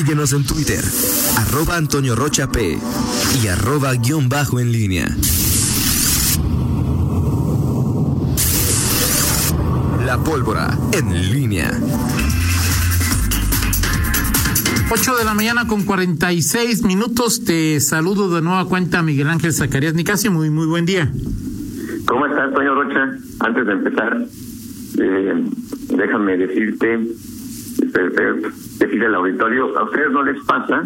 Síguenos en Twitter, arroba Antonio Rocha P y arroba guion bajo en línea. La pólvora en línea. 8 de la mañana con 46 minutos. Te saludo de nueva cuenta, Miguel Ángel Zacarías Nicasio. Muy, muy buen día. ¿Cómo estás, Antonio Rocha? Antes de empezar, eh, déjame decirte, decirle al auditorio, a ustedes no les pasa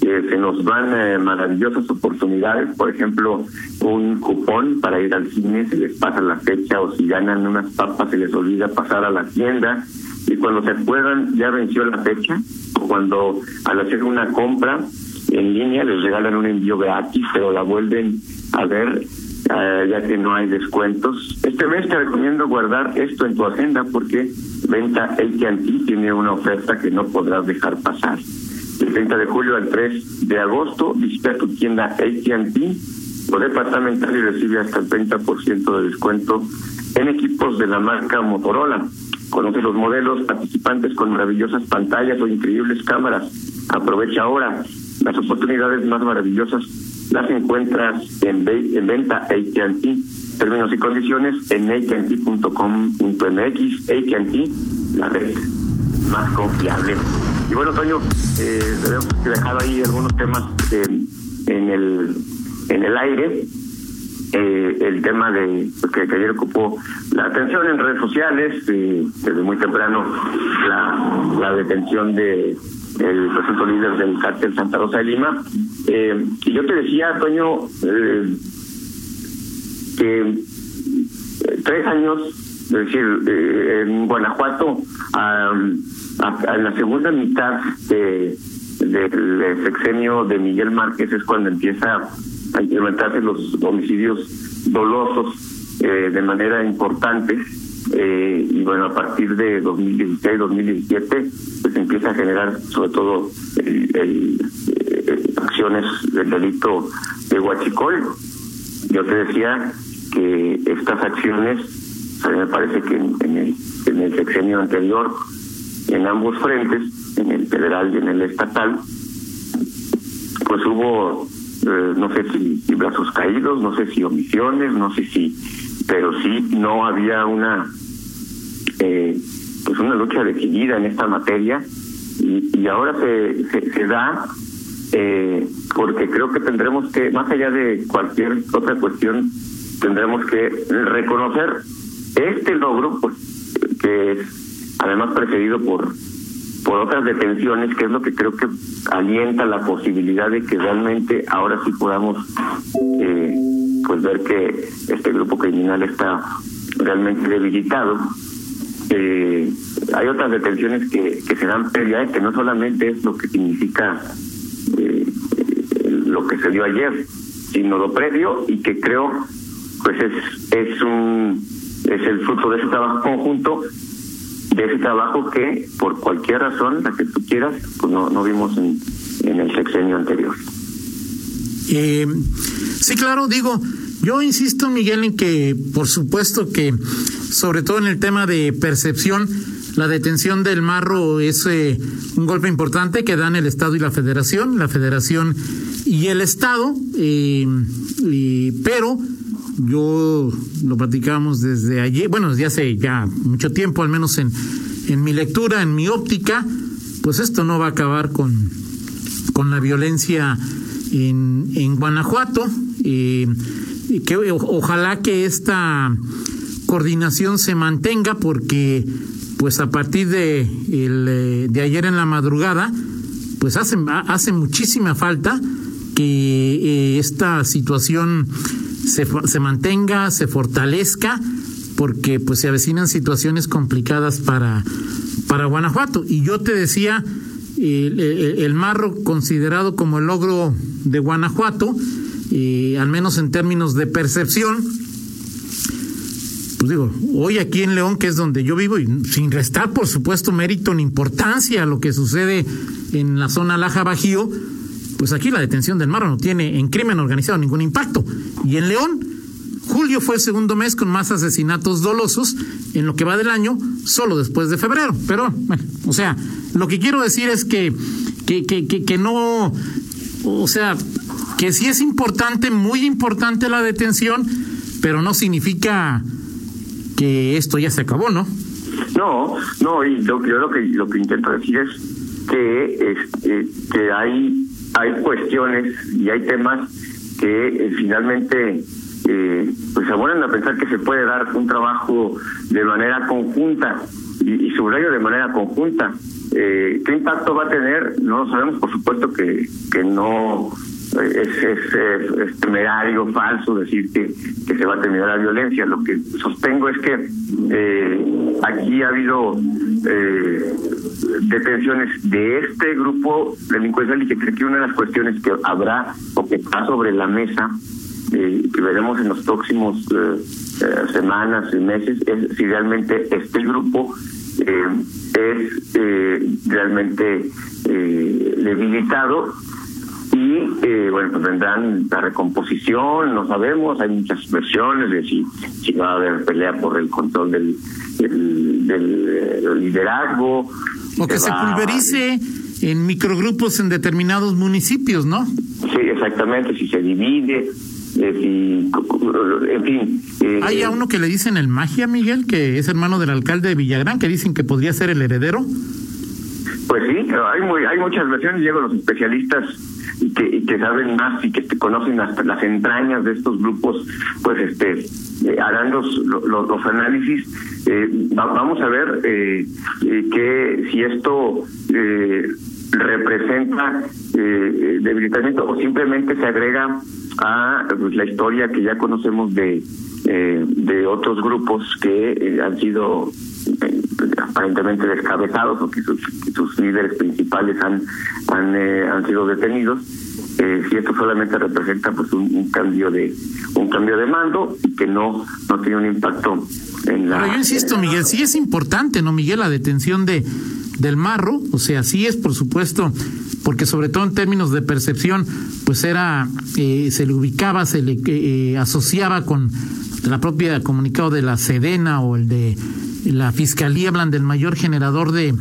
que se nos van eh, maravillosas oportunidades, por ejemplo, un cupón para ir al cine, se les pasa la fecha, o si ganan unas papas, se les olvida pasar a la tienda, y cuando se puedan, ya venció la fecha, o cuando al hacer una compra en línea les regalan un envío gratis, pero la vuelven a ver eh, ya que no hay descuentos. Este mes te recomiendo guardar esto en tu agenda porque venta AT&T tiene una oferta que no podrás dejar pasar. Del 30 de julio al 3 de agosto, visita tu tienda AT&T o departamental y recibe hasta el 30% de descuento en equipos de la marca Motorola. Conoce los modelos participantes con maravillosas pantallas o increíbles cámaras. Aprovecha ahora las oportunidades más maravillosas las encuentras en, en venta AT&T. Términos y condiciones en AT&T.com.mx. AT&T, la red más confiable. Y bueno, Toño, eh, hemos dejado ahí algunos temas eh, en el en el aire. Eh, el tema de pues, que, ayer ocupó la atención en redes sociales, eh, desde muy temprano la, la detención de el presunto líder del cártel Santa Rosa de Lima. Eh, y yo te decía, Toño, eh, que eh, tres años, es decir, eh, en Guanajuato, a, en la segunda mitad de, del sexenio de Miguel Márquez es cuando empieza a implementarse los homicidios dolosos de manera importante eh, y bueno, a partir de 2016-2017, pues empieza a generar sobre todo el, eh, acciones del delito de huachicol. Yo te decía que estas acciones, a mí me parece que en, el, en el sexenio anterior, en ambos frentes, en el federal y en el estatal, pues hubo, eh, no sé si brazos caídos, no sé si omisiones, no sé si pero sí no había una eh, pues una lucha decidida en esta materia. Y, y ahora se, se, da eh, porque creo que tendremos que, más allá de cualquier otra cuestión, tendremos que reconocer este logro, pues, que es además precedido por por otras detenciones, que es lo que creo que alienta la posibilidad de que realmente ahora sí podamos eh, pues ver que este grupo criminal está realmente debilitado eh, hay otras detenciones que, que se dan previamente, que no solamente es lo que significa eh, lo que se dio ayer, sino lo previo y que creo pues es, es un es el fruto de ese trabajo conjunto, de ese trabajo que por cualquier razón, la que tú quieras, pues no, no vimos en el sexenio anterior. Eh, sí, claro, digo, yo insisto, Miguel, en que por supuesto que sobre todo en el tema de percepción, la detención del marro es eh, un golpe importante que dan el Estado y la Federación, la Federación y el Estado, eh, pero yo lo platicamos desde ayer, bueno, desde hace ya mucho tiempo, al menos en, en mi lectura, en mi óptica, pues esto no va a acabar con, con la violencia en, en Guanajuato. Que ojalá que esta coordinación se mantenga porque pues a partir de, eh, de ayer en la madrugada pues hace, hace muchísima falta que eh, esta situación se, se mantenga, se fortalezca porque pues se avecinan situaciones complicadas para, para Guanajuato. Y yo te decía, el, marro considerado como el logro de Guanajuato, eh, al menos en términos de percepción, pues digo, hoy aquí en León, que es donde yo vivo, y sin restar, por supuesto, mérito ni importancia a lo que sucede en la zona Laja Bajío, pues aquí la detención del Marro no tiene en crimen organizado ningún impacto. Y en León, julio fue el segundo mes con más asesinatos dolosos en lo que va del año, solo después de febrero. Pero, bueno, o sea, lo que quiero decir es que que, que, que, que no, o sea, que sí es importante, muy importante la detención, pero no significa que esto ya se acabó, ¿no? No, no, y yo lo que lo que intento decir es que este, que hay hay cuestiones y hay temas que eh, finalmente eh, pues abonan a pensar que se puede dar un trabajo de manera conjunta y, y subrayo de manera conjunta. Eh, ¿Qué impacto va a tener? No lo sabemos, por supuesto que, que no es, es, es, temerario, falso decir que, que se va a terminar la violencia. Lo que sostengo es que eh, aquí ha habido eh, detenciones de este grupo delincuencial y que creo que una de las cuestiones que habrá o que está sobre la mesa eh, que veremos en los próximos eh, eh, semanas y meses es si realmente este grupo eh, es eh, realmente debilitado y eh, bueno pues vendrán la recomposición no sabemos hay muchas versiones de si si va a haber pelea por el control del del, liderazgo o que se pulverice en microgrupos en determinados municipios no sí exactamente si se divide en fin eh, hay a uno que le dicen el magia Miguel que es hermano del alcalde de Villagrán que dicen que podría ser el heredero pues sí, hay muy, hay muchas versiones, llegan los especialistas y que, que saben más y que te conocen hasta las entrañas de estos grupos, pues este eh, harán los, los, los análisis. Eh, va, vamos a ver eh, que si esto representa debilitamiento o simplemente se agrega a pues, la historia que ya conocemos de de otros grupos que han sido aparentemente descabezados porque sus, sus líderes principales han han, eh, han sido detenidos eh, si esto solamente representa pues un, un, cambio de un cambio de mando y que no no tiene un impacto en la Pero yo insisto Miguel sí es importante no Miguel la detención de del marro o sea sí es por supuesto porque sobre todo en términos de percepción pues era eh, se le ubicaba se le eh, asociaba con la propia comunicado de la Sedena o el de la fiscalía hablan del mayor generador de,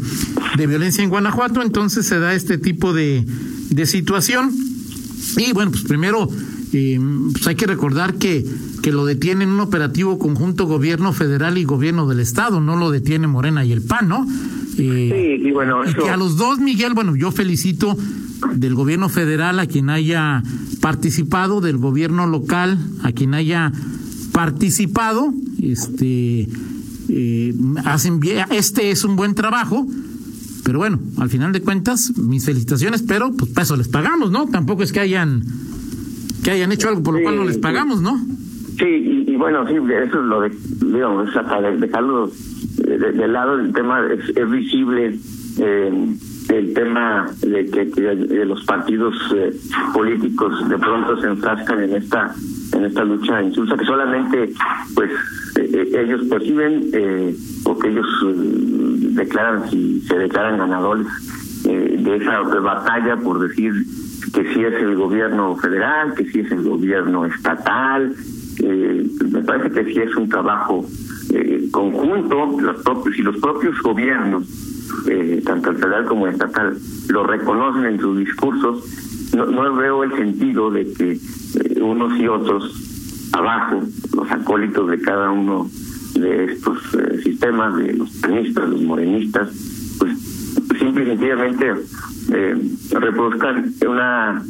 de violencia en Guanajuato, entonces se da este tipo de, de situación. Y bueno, pues primero eh, pues hay que recordar que, que lo detiene en un operativo conjunto gobierno federal y gobierno del estado, no lo detiene Morena y el PAN, ¿no? Eh, sí, y bueno, que a los dos, Miguel, bueno, yo felicito del gobierno federal a quien haya participado, del gobierno local a quien haya participado, este eh, hacen bien, este es un buen trabajo, pero bueno, al final de cuentas, mis felicitaciones, pero pues para eso les pagamos, ¿no? Tampoco es que hayan que hayan hecho algo por lo sí, cual no les pagamos, ¿no? Sí, y, y, bueno, sí, eso es lo de, digamos, hasta dejarlo de, de, de lado, el tema es, es visible. Eh, el tema de que, que los partidos eh, políticos de pronto se enfrascan en esta en esta lucha insulsa que solamente pues eh, ellos perciben eh, o que ellos declaran si se declaran ganadores de esa batalla por decir que si es el gobierno federal que si es el gobierno estatal me parece que sí es un trabajo conjunto los propios y los propios gobiernos eh, tanto el federal como el estatal, lo reconocen en sus discursos, no, no veo el sentido de que eh, unos y otros abajo, los acólitos de cada uno de estos eh, sistemas, de los panistas, los morenistas, pues simple y sencillamente eh, reproduzcan una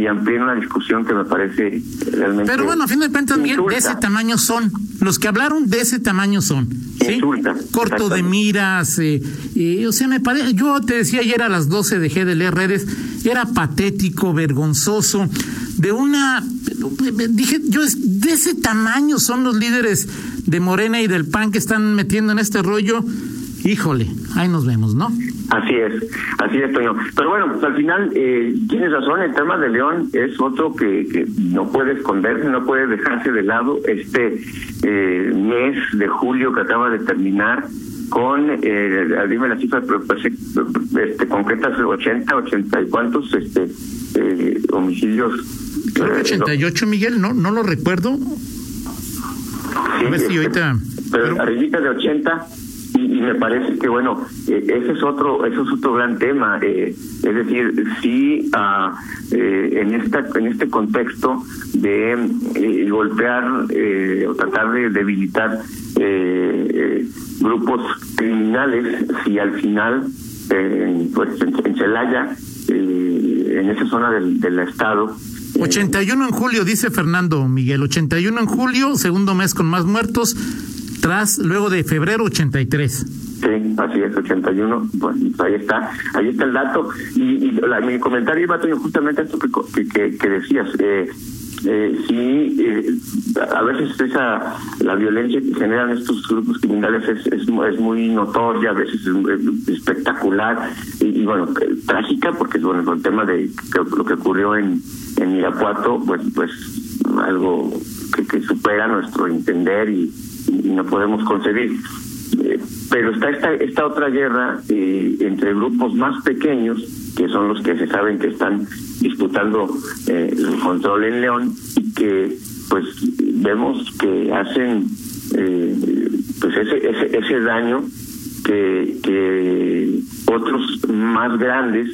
y, amplíen una discusión que me parece realmente. Pero bueno, a fin de cuentas, Miguel, de ese tamaño son. Los que hablaron de ese tamaño son. ¿sí? Insulta, Corto de miras. Eh, eh, o sea, me parece. Yo te decía ayer a las 12 dejé de leer redes. Era patético, vergonzoso. De una. Dije, yo, de ese tamaño son los líderes de Morena y del PAN que están metiendo en este rollo. Híjole, ahí nos vemos, ¿no? Así es, así es, Toño. Pero bueno, pues al final eh, tienes razón, el tema de León es otro que, que no puede esconderse, no puede dejarse de lado. Este eh, mes de julio que acaba de terminar con, eh, dime las cifras este, concretas, 80, 80 y cuántos este, eh, homicidios. Creo que 88, no. Miguel, no, no lo recuerdo. Sí, A ver si este, ahorita... Pero, pero arribita de 80 y, me parece que bueno eh, ese es otro ese es otro gran tema eh, es decir sí uh, en esta en este contexto de golpear o tratar de debilitar grupos criminales si al final pues en, Celaya en esa zona del, del estado 81 en julio, dice Fernando Miguel. 81 en julio, segundo mes con más muertos, luego de febrero 83. Sí, así es, 81, pues ahí está, ahí está el dato. Y, mi comentario iba justamente a esto que, que, que decías. Eh, eh, sí, eh, a veces esa la violencia que generan estos grupos criminales es, es, muy notoria, a veces es, espectacular y, bueno, trágica, porque bueno, el tema de lo que ocurrió en, en Irapuato, pues, pues algo que, que supera nuestro entender y, no podemos concebir. Eh, pero está esta, esta otra guerra eh, entre grupos más pequeños, que son los que se saben que están disputando eh, el control en León y que pues vemos que hacen pues ese, ese, ese daño que, que otros más grandes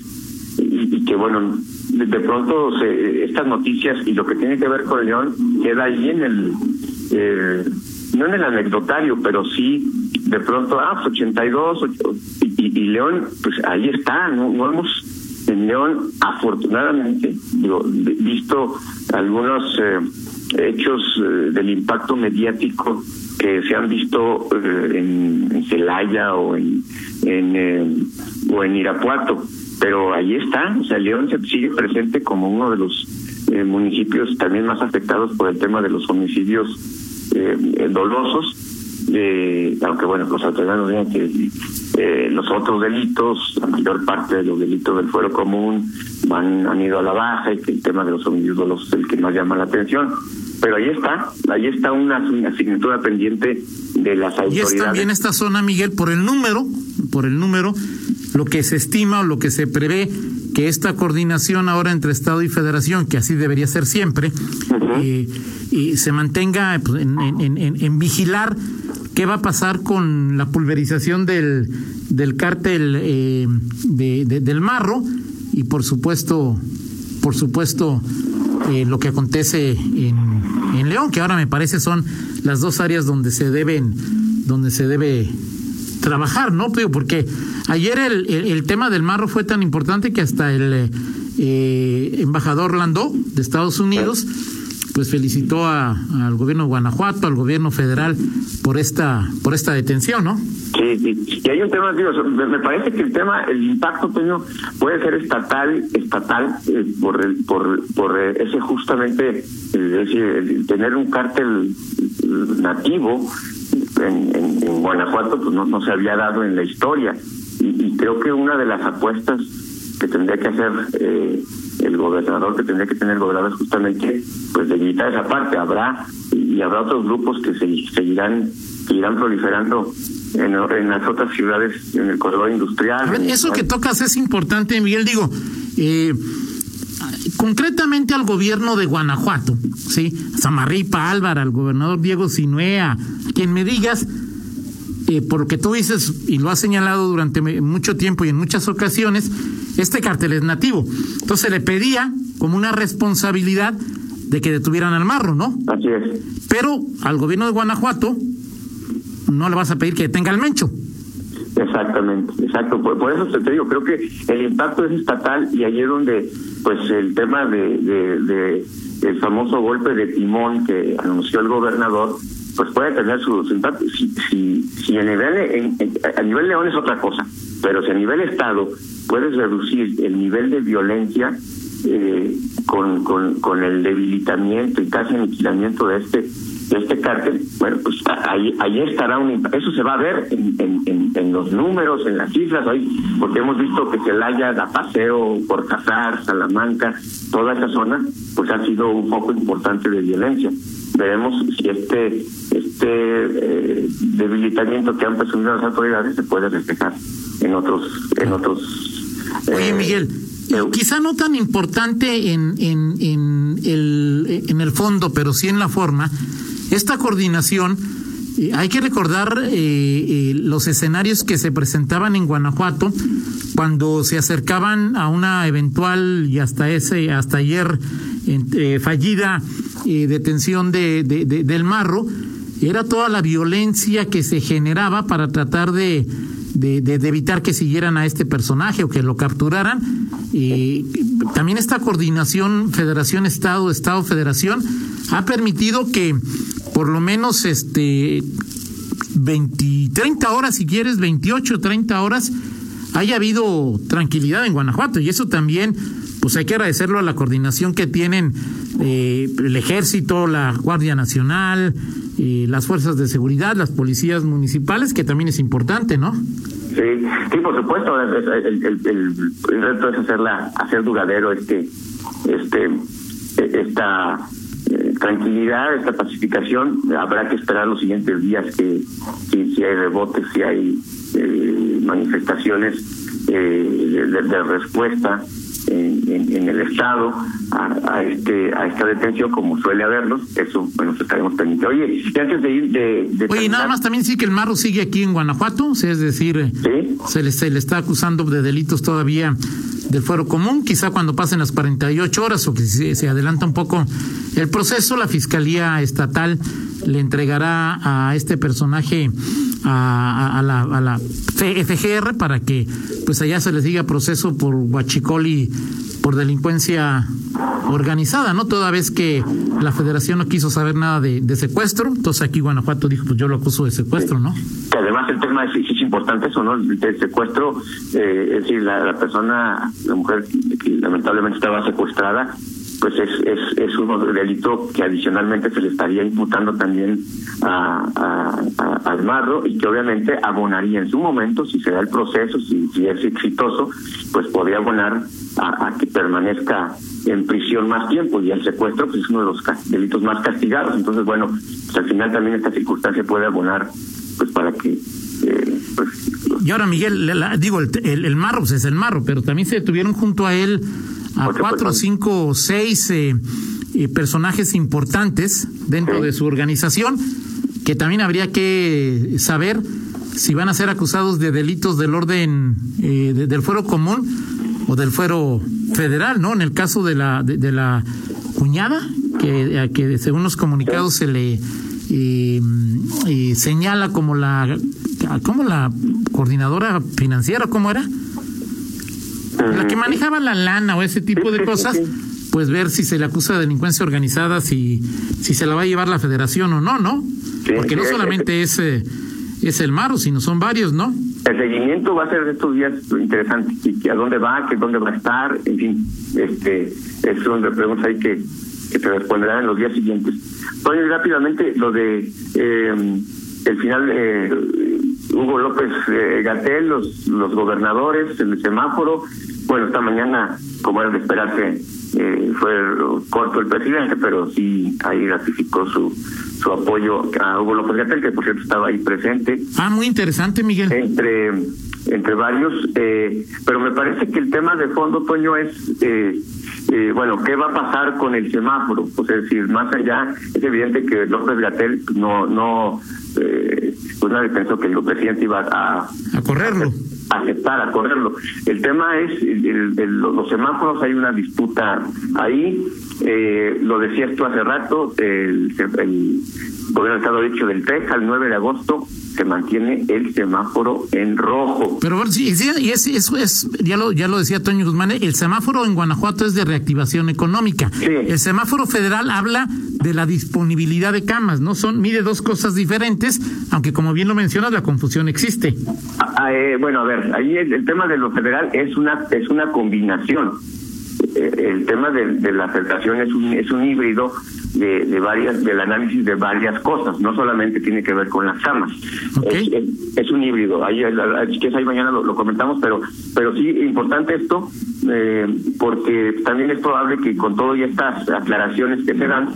y, que bueno de, pronto se, estas noticias y lo que tiene que ver con León queda ahí en el no en el anecdotario, pero sí de pronto, ah, 82, pues, y, y, León, pues ahí está, no, no hemos en León, afortunadamente, digo, visto algunos eh, hechos eh, del impacto mediático que se han visto eh, en, Celaya o en, en o en Irapuato, pero ahí está, o sea, León se sigue presente como uno de los municipios también más afectados por el tema de los homicidios eh, dolosos, eh, aunque bueno, los autoridades digan que eh, los otros delitos, la mayor parte de los delitos del fuero común van, han ido a la baja y que el tema de los homicidios dolosos es el que más llama la atención. Pero ahí está, ahí está una, asignatura pendiente de las autoridades. Y es también esta zona, Miguel, por el número, por el número, lo que se estima o lo que se prevé que esta coordinación ahora entre Estado y Federación, que así debería ser siempre, eh, y se mantenga pues, en, vigilar qué va a pasar con la pulverización del, del cártel eh, de, del Marro y por supuesto, por supuesto, eh, lo que acontece en, en León, que ahora me parece son las dos áreas donde se deben, donde se debe trabajar, ¿no? Porque ayer el, el, tema del marro fue tan importante que hasta el eh, embajador Landó de Estados Unidos pues felicitó a, al gobierno de Guanajuato, al gobierno federal por esta por esta detención, ¿no? Sí, sí. Y hay un tema, digo, me parece que el tema, el impacto, Toño, puede ser estatal, estatal, eh, por, el, por, por ese justamente, es decir, tener un cártel nativo en, en, Guanajuato pues no, no, se había dado en la historia. Y, creo que una de las apuestas que tendría que hacer eh, el gobernador, que tendría que tener el gobernador es justamente pues debilitar esa parte. Habrá y habrá otros grupos que se, seguirán, seguirán proliferando en, en, las otras ciudades, en el corredor industrial. eso que tocas es importante, Miguel. Digo, eh, concretamente al gobierno de Guanajuato, ¿sí? Samarripa Álvaro, al gobernador Diego Sinuea, quien me digas, eh, por lo que tú dices y lo has señalado durante mucho tiempo y en muchas ocasiones, este cartel es nativo. Entonces le pedía como una responsabilidad de que detuvieran al marro, ¿no? Así es. Pero al gobierno de Guanajuato no le vas a pedir que detenga al mencho. Exactamente, exacto. Por, eso te digo, creo que el impacto es estatal y es donde, pues, el tema de, de, el famoso golpe de timón que anunció el gobernador, pues puede tener su, impacto. Si, si, si a nivel a nivel León es otra cosa, pero si a nivel Estado puedes reducir el nivel de violencia eh, con, con, con el debilitamiento y casi aniquilamiento de este de este cártel, bueno, pues ahí, ahí estará un eso se va a ver en, en, en, los números, en las cifras, hoy, porque hemos visto que Celaya, da Paseo, Porcazar, Salamanca, toda esa zona, pues ha sido un foco importante de violencia. Veremos si este este eh, debilitamiento que han presumido las autoridades se puede reflejar en otros en otros Oye, eh, Miguel, eh, quizá no tan importante en, en, en, el, en el fondo, pero sí en la forma, esta coordinación hay que recordar eh, eh, los escenarios que se presentaban en Guanajuato cuando se acercaban a una eventual y hasta ese hasta ayer eh, fallida detención de, del marro era toda la violencia que se generaba para tratar de, evitar que siguieran a este personaje o que lo capturaran. Y también esta coordinación Federación-Estado, Estado-Federación ha permitido que por lo menos este 20, 30 horas, si quieres, 28, 30 horas, haya habido tranquilidad en Guanajuato. Y eso también, pues hay que agradecerlo a la coordinación que tienen eh, el ejército, la Guardia Nacional, eh, las fuerzas de seguridad, las policías municipales, que también es importante, ¿no? Sí, sí, por supuesto. El, el, reto es hacerla, hacer duradero este, este, esta tranquilidad, esta pacificación. Habrá que esperar los siguientes días que, si hay rebotes, si hay eh, manifestaciones eh, de, respuesta en, el Estado a, este a esta detención como suele haberlos, eso bueno estaremos pendientes. Oye, y antes de ir de, Oye, nada más también sí que el Marro sigue aquí en Guanajuato, es decir, se, le, se le está acusando de delitos todavía del fuero común, quizá cuando pasen las 48 horas o que se, adelanta un poco el proceso, la Fiscalía Estatal le entregará a este personaje a, la, FGR para que pues allá se les diga proceso por huachicoli por delincuencia organizada, ¿no? Toda vez que la federación no quiso saber nada de, secuestro, entonces aquí Guanajuato dijo, pues yo lo acuso de secuestro, ¿no? Que además el tema es, es importante eso, ¿no? El, secuestro, eh, es decir, la, la persona, la mujer que lamentablemente estaba secuestrada, pues es, es, es un delito que adicionalmente se le estaría imputando también a, al marro y que obviamente abonaría en su momento, si se da el proceso, si, si es exitoso, pues podría abonar a, que permanezca en prisión más tiempo y el secuestro pues, es uno de los delitos más castigados. Entonces, bueno, pues, al final también esta circunstancia puede abonar pues para que eh, pues, y ahora Miguel, digo, el, el, marro pues es el marro, pero también se detuvieron junto a él a cuatro, cinco, seis eh, eh, personajes importantes dentro de su organización, que también habría que saber si van a ser acusados de delitos del orden eh, del fuero común o del fuero federal, ¿no? En el caso de la de, la cuñada, que, que según los comunicados se le señala como la como la coordinadora financiera, ¿cómo era? La que manejaba la lana o ese tipo de cosas, pues ver si se le acusa de delincuencia organizada, si, si se la va a llevar la federación o no, ¿no? Porque no solamente es, es el Maro, sino son varios, ¿no? El seguimiento va a ser de estos días interesante. ¿Y a dónde va? ¿Qué dónde va a estar? En fin, este, es una pregunta ahí que, que te responderán en los días siguientes. Oye, rápidamente, lo de eh, el final eh, Hugo López eh, Gatel, los, los gobernadores, el semáforo. Bueno, esta mañana, como era de esperarse, eh, fue corto el presidente, pero sí ahí ratificó su, su apoyo a Hugo López Gatel, que por cierto estaba ahí presente. Ah, muy interesante, Miguel. Entre, entre varios, eh, pero me parece que el tema de fondo, Toño, es, eh, bueno, ¿qué va a pasar con el semáforo? O sea, es decir, más allá, es evidente que López Gatel no, no, eh, pues nadie pensó que el presidente iba a, a correrlo. A aceptar, a correrlo. El tema es, los semáforos, hay una disputa ahí. Eh, lo decías tú hace rato, el, el gobierno del Estado ha dicho del 3 al 9 de agosto se mantiene el semáforo en rojo. Pero sí, y es, es, ya lo ya lo decía Toño Guzmán, el semáforo en Guanajuato es de reactivación económica. El semáforo federal habla de la disponibilidad de camas, no son mide dos cosas diferentes, aunque como bien lo mencionas la confusión existe. Ah, ah, eh, bueno, a ver, ahí el, tema de lo federal es una es una combinación. Eh, el tema de, de la federación es un es un híbrido de, varias, del análisis de varias cosas, no solamente tiene que ver con las camas. Es, un híbrido, ahí, que ahí mañana lo, comentamos, pero, pero sí, importante esto, eh, porque también es probable que con todo y estas aclaraciones que se dan,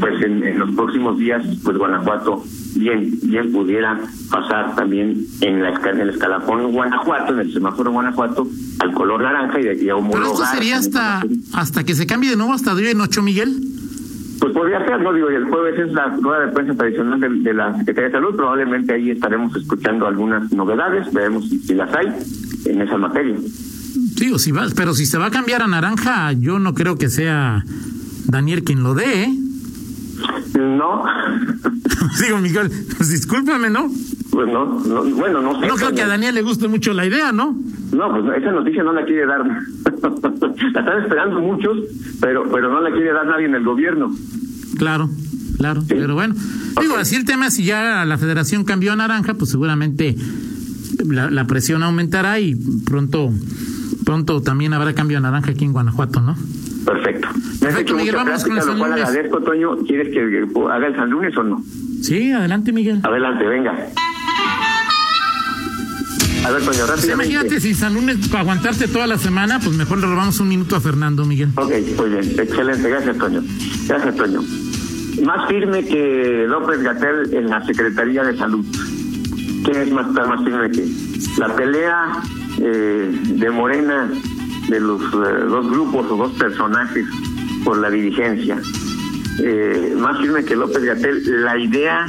pues en, los próximos días, pues Guanajuato bien, bien pudiera pasar también en, la, en el escalafón Guanajuato, en el semáforo Guanajuato, al color naranja y de aquí a homologar. ¿Pero esto sería hasta, hasta que se cambie de nuevo hasta hoy en 8, Miguel? Pues podría ser, no digo, y el jueves es la rueda de prensa tradicional de, de la Secretaría de Salud, probablemente ahí estaremos escuchando algunas novedades, veremos si, si las hay en esa materia. Sí, o si va, pero si se va a cambiar a naranja, yo no creo que sea Daniel quien lo dé, ¿eh? No, Digo, Miguel, pues discúlpame, ¿no? Pues no, no bueno, no sé. No creo que a Daniel le guste mucho la idea, ¿no? No, pues esa noticia no la quiere dar. la están esperando muchos, pero pero no la quiere dar nadie en el gobierno. Claro, claro, pero bueno. Digo, así el tema, si ya la federación cambió a naranja, pues seguramente la, la presión aumentará y pronto pronto también habrá cambio a naranja aquí en Guanajuato, ¿no? Perfecto. Me has Perfecto, hecho Miguel, vamos con el lo cual agradezco, Toño. ¿Quieres que haga el San Lunes o no? Sí, adelante, Miguel. Adelante, venga. A ver, Toño, Pues rápidamente. imagínate si San Lunes para aguantarte toda la semana, pues mejor le robamos un minuto a Fernando, Miguel. Ok, muy bien, excelente, gracias Toño. Gracias Toño. Más firme que López Gatel en la Secretaría de Salud. ¿Quién es más, más firme que la pelea eh, de Morena de los eh, dos grupos o dos personajes por la dirigencia? Eh, más firme que López Gatel, la idea,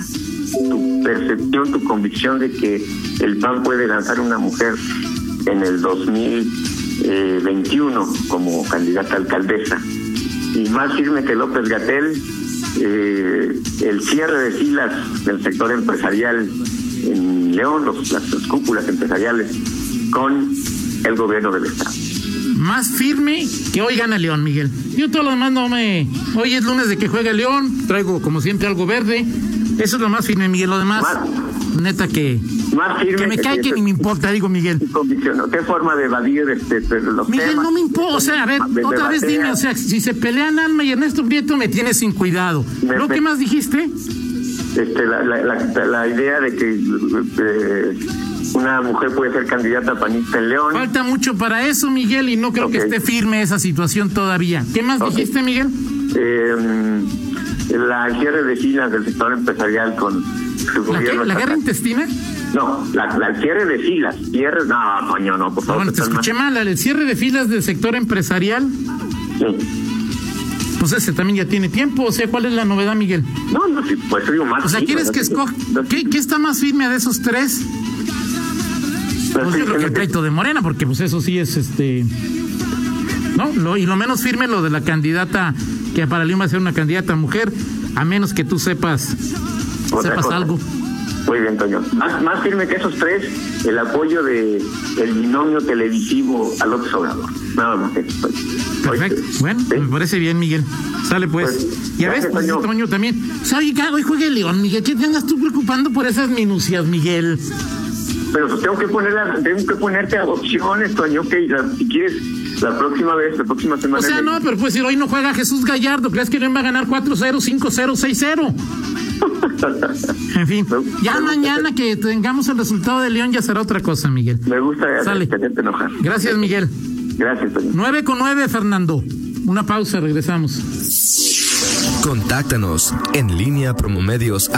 tu percepción, tu convicción de que el PAN puede lanzar una mujer en el 2021 como candidata a alcaldesa. Y más firme que López Gatel, eh, el cierre de filas del sector empresarial en León, los- las, las cúpulas empresariales, con el gobierno del Estado. Más firme que hoy gana León, Miguel. Yo todo lo demás no me... Hoy es lunes de que juega León, traigo como siempre algo verde. Eso es lo más firme, Miguel. Lo demás, neta que... Más firme Que me cae que ni me importa, digo Miguel. ¿Qué forma de evadir este, los Miguel, temas? no me importa, o sea, a ver, otra vez dime, o sea, si se pelean Alma y Ernesto Prieto, me tienes sin cuidado. Me- ¿Lo me- que más dijiste? este, la, la, la, la idea de que eh, una mujer puede ser candidata panista en León. Falta mucho para eso, Miguel, y no creo que esté firme esa situación todavía. ¿Qué más dijiste, Miguel? Eh, la cierre de filas del sector empresarial con su ¿La, qué? gobierno. ¿La guerra estatal. intestina? No, la, la- el cierre de filas. Cierre, no, coño, no, por favor. bueno, te escuché mal. mal. El cierre de filas del sector empresarial, Sí. pues ese también ya tiene tiempo. O sea, ¿cuál es la novedad, Miguel? No, no, sí, pues digo más. O sea, ¿quieres que escoja? no, ¿Qué, qué está más firme de esos tres? Pues estoy yo creo que el pleito de Morena, porque pues eso sí es este. ¿No? Lo, y lo menos firme lo de la candidata, que para León va a ser una candidata mujer, a menos que tú sepas, Otra sepas cosa. algo. Muy bien, Toño. Más, más firme que esos tres, el apoyo de el binomio televisivo a López Obrador. Nada más. eso. Perfecto. Bueno, ¿Sí? me parece bien, Miguel. Sale pues. Pues, ya ves, pues Toño. Toño también. O sea, oye, hoy juega el León, Miguel. ¿Qué te andas tú preocupando por esas minucias, Miguel? Pero pues tengo que poner la- tengo que ponerte a opciones, Toño, que si quieres la próxima vez, la próxima semana. O sea, no, pero pues si hoy no juega Jesús Gallardo, ¿crees que León va a ganar 4-0, 5-0, 6-0? En fin, ya mañana que tengamos el resultado de León ya será otra cosa, Miguel. Me gusta Sale. enojar. Gracias, Miguel. Gracias, Toño. 9 con 9, Fernando. Una pausa, regresamos. Contáctanos en línea promomedios